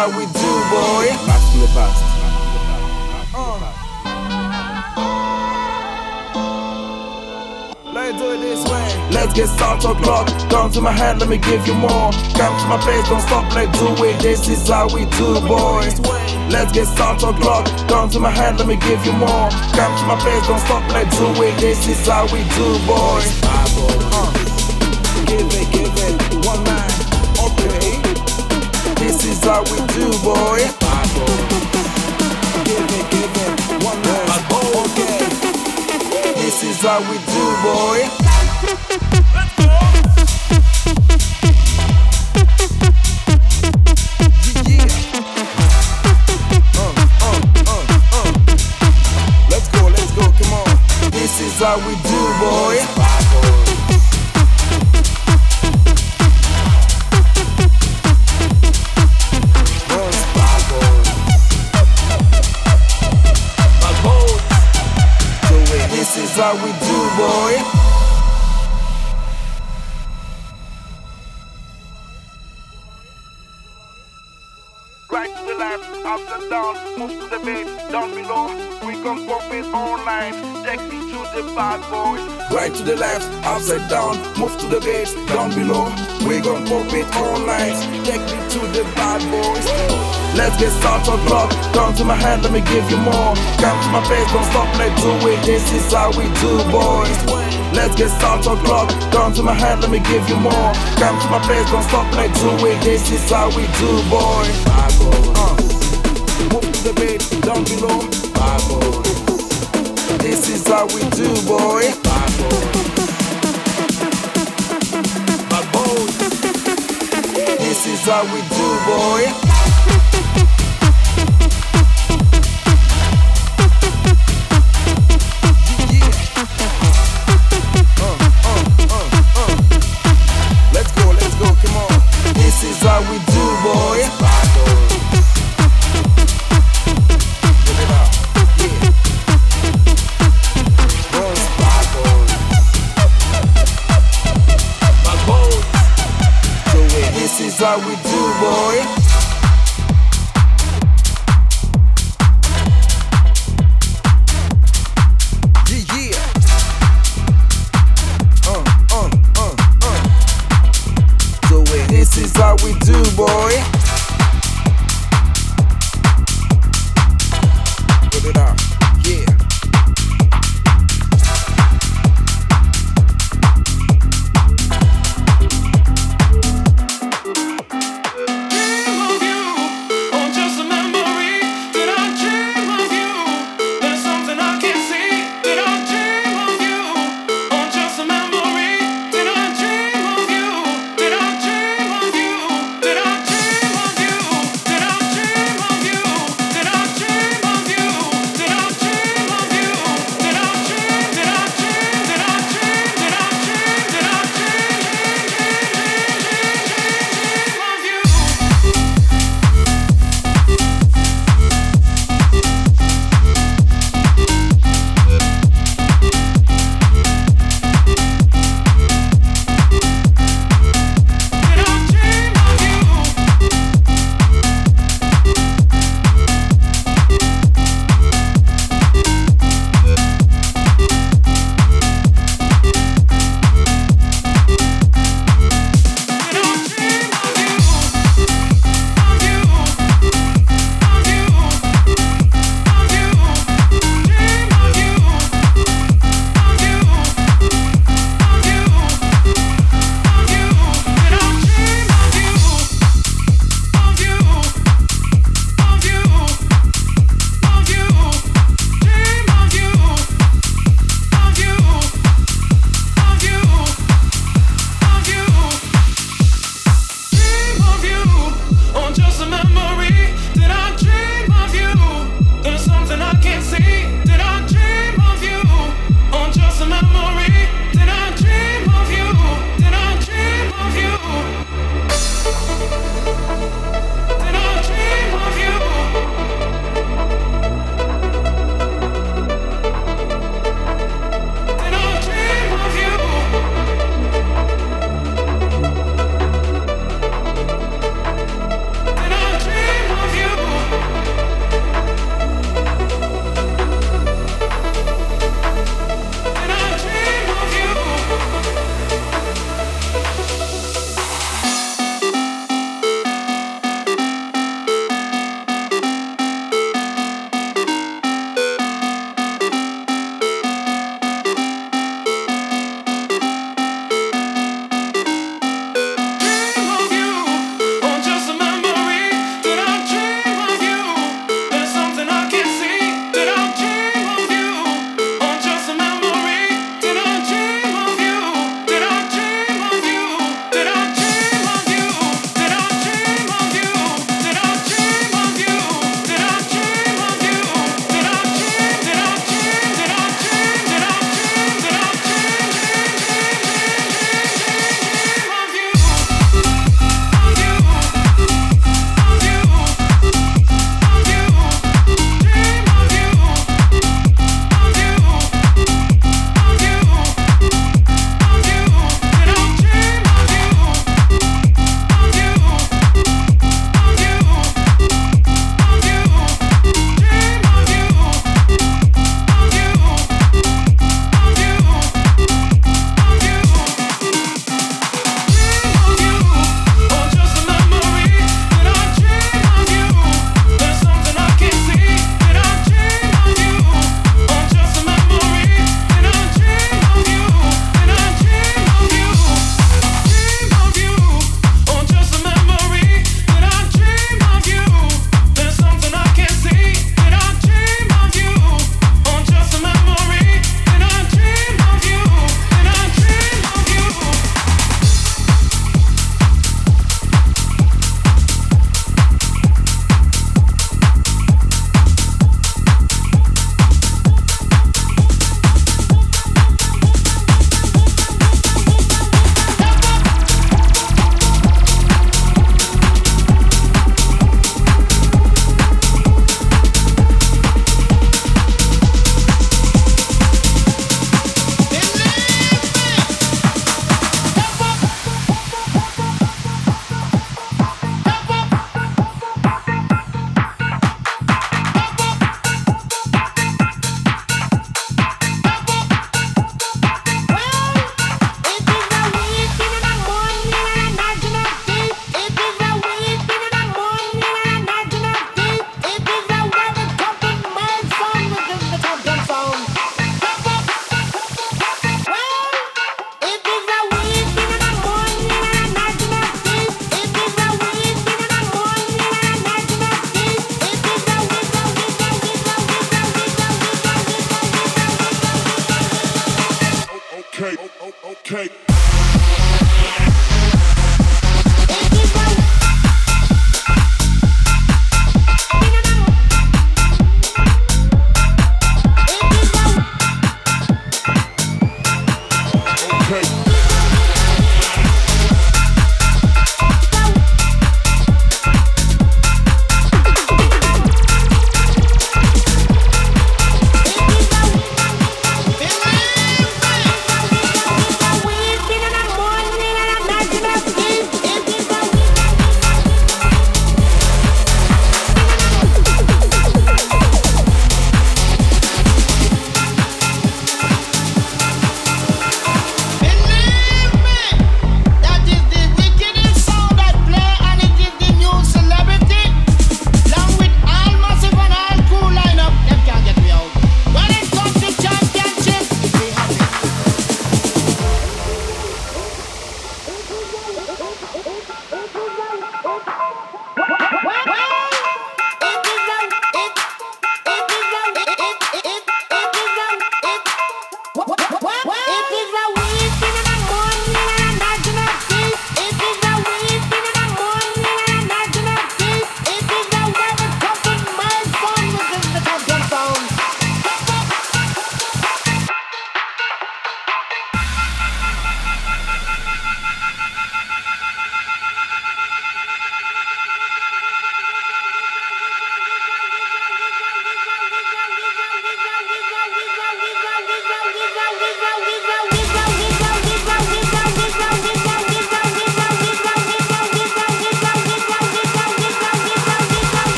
We do, boy. Back the past. Let's do it this way. Let's get start o'clock. Come to my hand, let me give you more. Come to my face, don't stop, let's do it. This is how we do, boy. Let's get start o'clock. Come to my hand, let me give you more. Come to my face, don't stop, let's do it. This is how we do, boy. Uh. Give it, give it, one man. Okay. This is how we do, boy. Give it, give it, one man. Okay. This is how we do, boy. Yeah. Uh, uh, uh, uh. Let's go, let's go, come on. This is how we do, left, up and down, move to the beat, down below. We can pump it online, take me to the bad boys. Right to the left, upside down, move to the base, down below. We gon' pop it all night. Take me to the bad boys. Let's get start on. Down to my hand, let me give you more. Come to my face, don't stop, let's do it. This is how we do, boys. Let's get start on. Down to my hand, let me give you more. Come to my face, don't stop, let's do it. This is how we do, boys. Down below. This is how we do, boy. This is how we do, boy.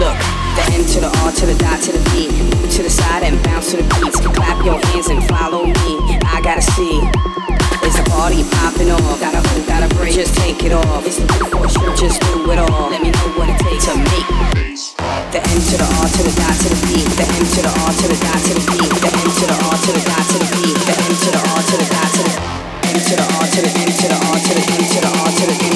Look, the end to the R to the dot to the V. To the side and bounce to the beats. Clap your hands and follow me. I gotta see. It's a party popping off. Gotta hold, gotta break. Just take it off. It's the before sure. Just do it all. Let me know what it takes to make. The end to the R to the dot to the V. The end to the R to the dot to the V. The end to the R to the dot to the V. The end to the R to the dot to the N to the R to the end to the R to the N to the R to the N.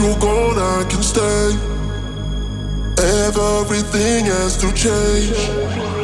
you're gone, I can stay. Everything has to change.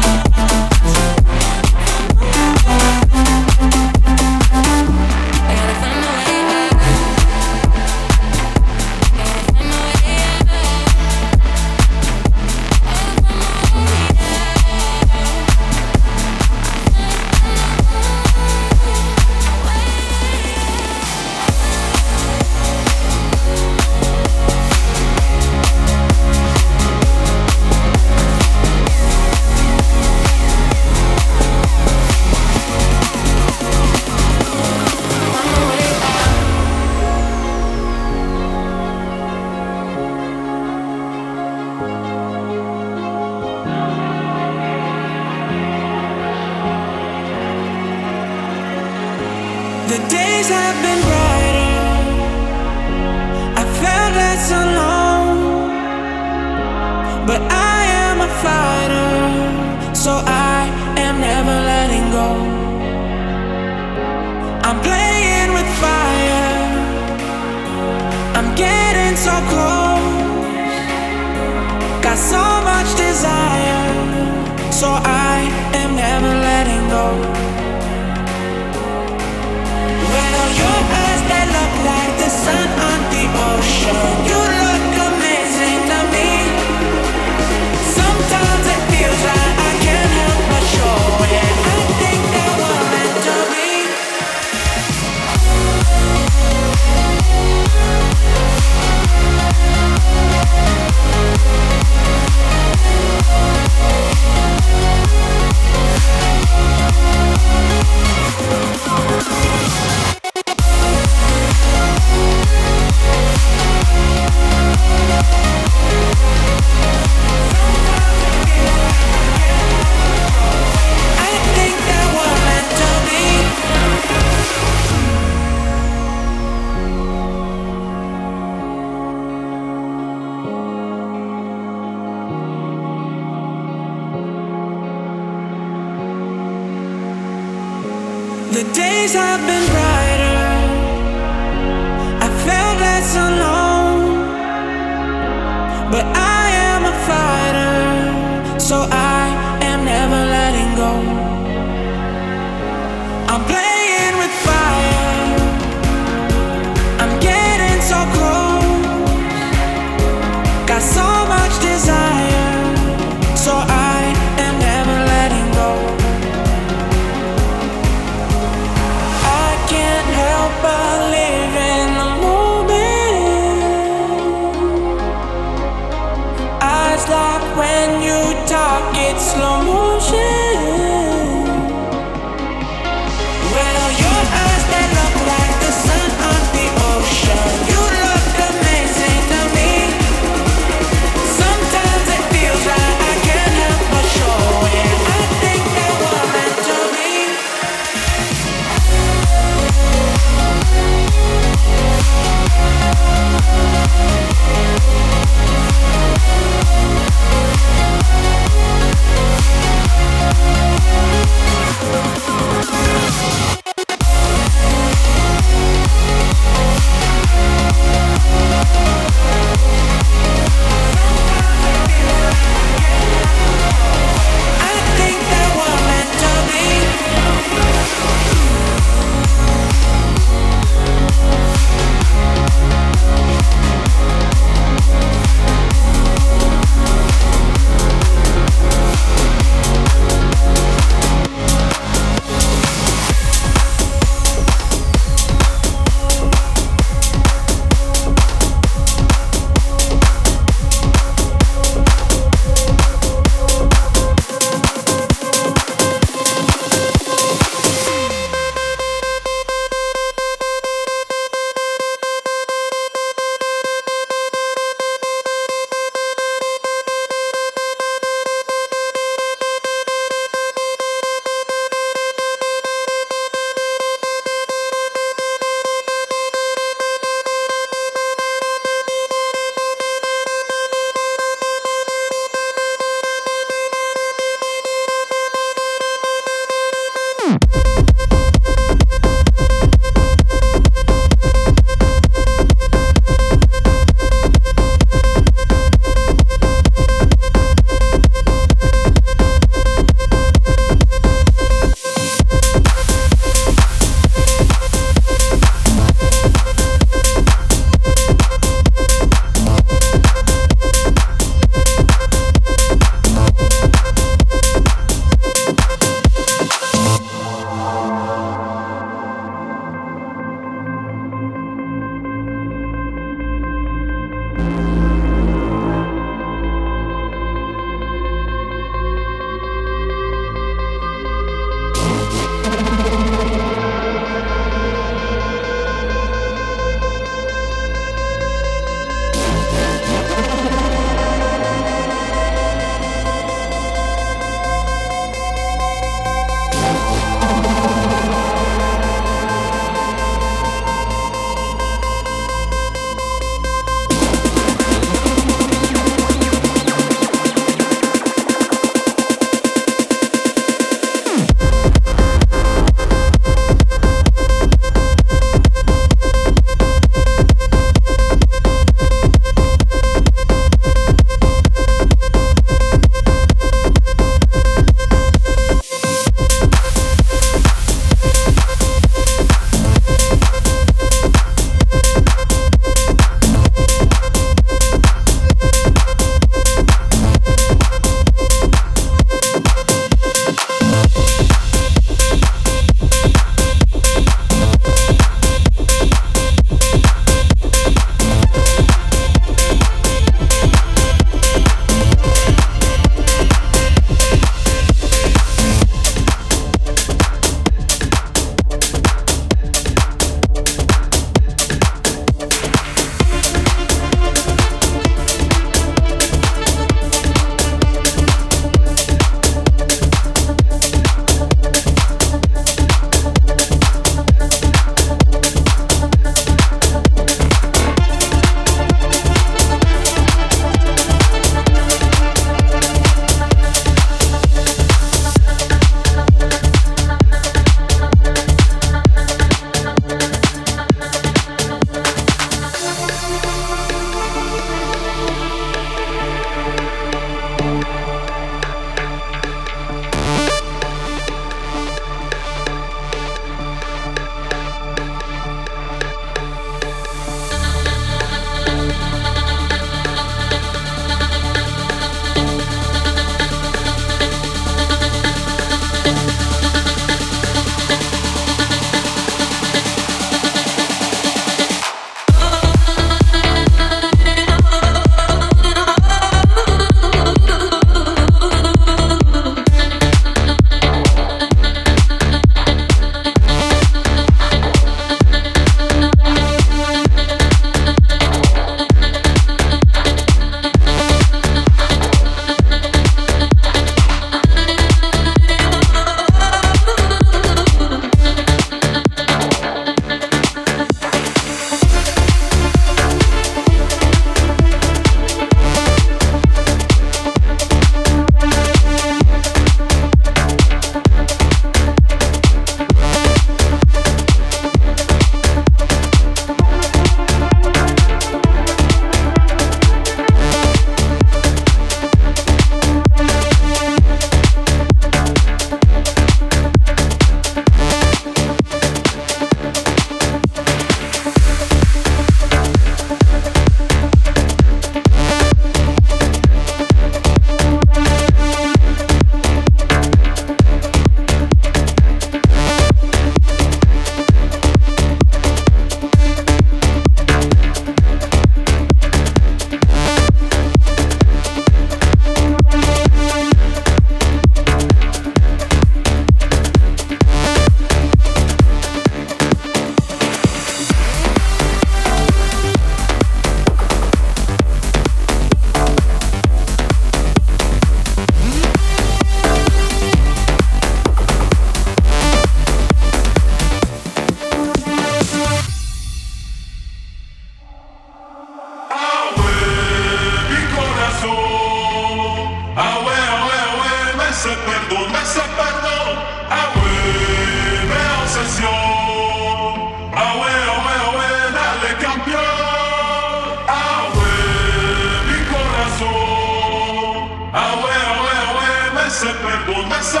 Ah ouais, mais c'est perdant, mais c'est.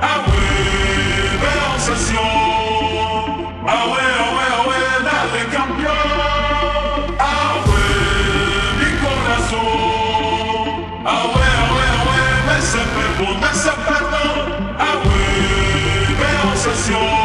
Ah ouais, mais en session. Ah ouais, ouais, ah ouais, là les campions. Ah ouais, Nicolas. Ah ah ouais, ouais, mais c'est mais c'est. Ah ouais, mais session.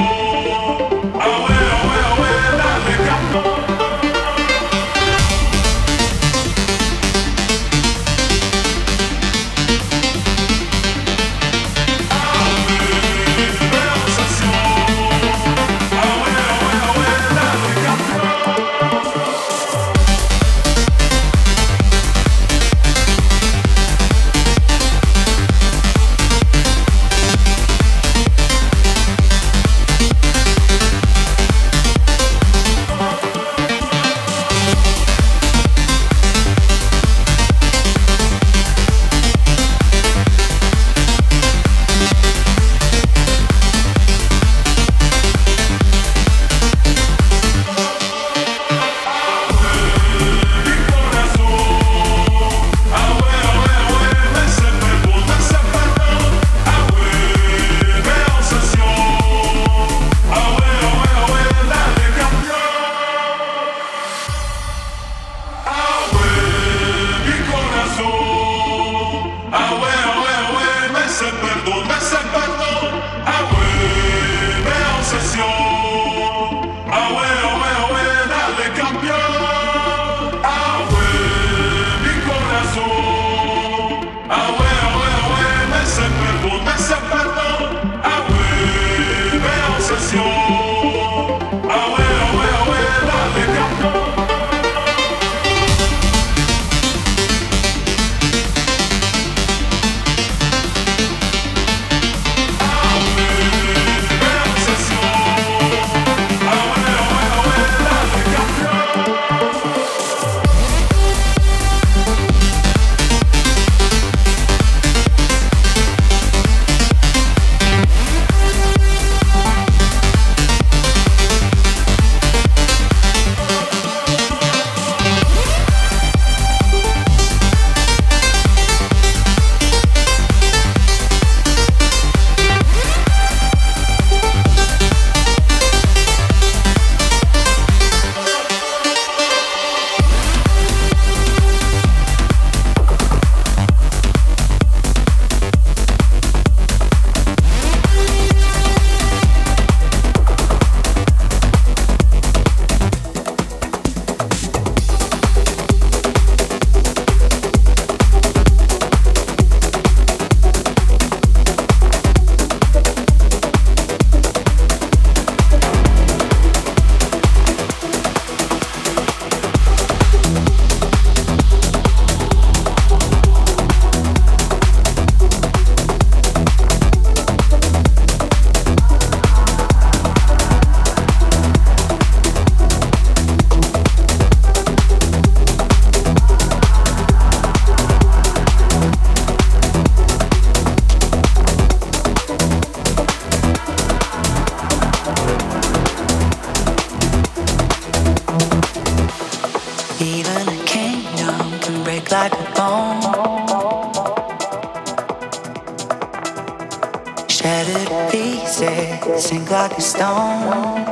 pieces, sink like a stone.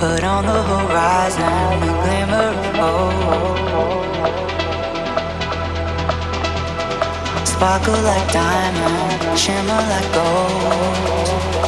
But on the horizon, a glimmer of hope. Sparkle like diamond, shimmer like gold.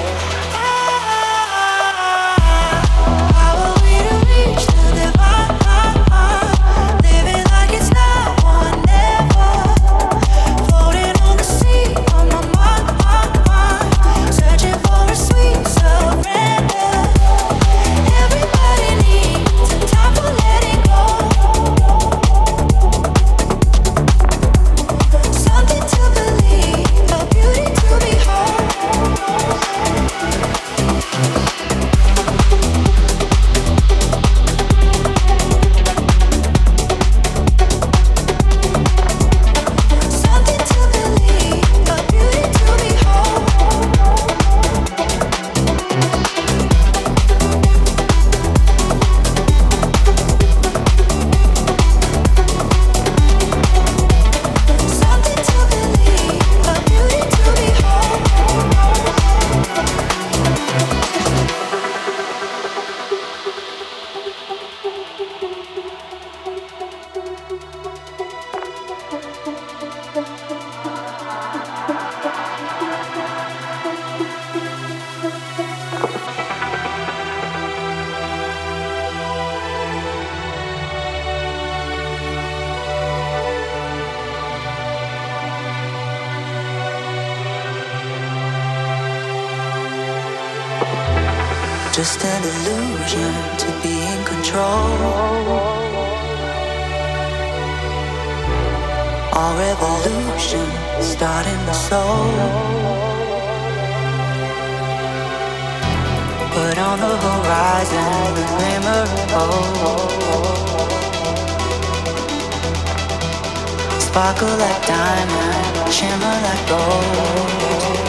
Just an illusion to be in control. All revolution starting the soul. Put on the horizon the glimmer of hope. Sparkle like diamond, shimmer like gold.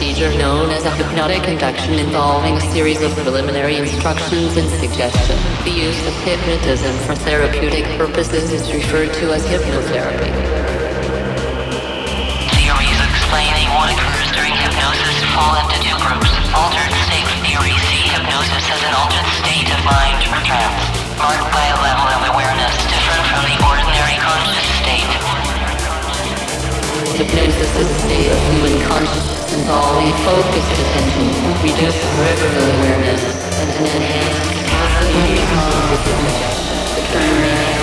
Procedure known as a hypnotic induction involving a series of preliminary instructions and suggestion. The use of hypnotism for therapeutic purposes is referred to as hypnotherapy. Theories explaining what occurs during hypnosis fall into two groups. Altered state theories see hypnosis as an altered state of mind or trance, marked by a level of awareness different from the ordinary conscious state hypnosis is a state of human consciousness involving focused attention, reduced peripheral awareness, and an enhanced capacity to conscious suggestion. The term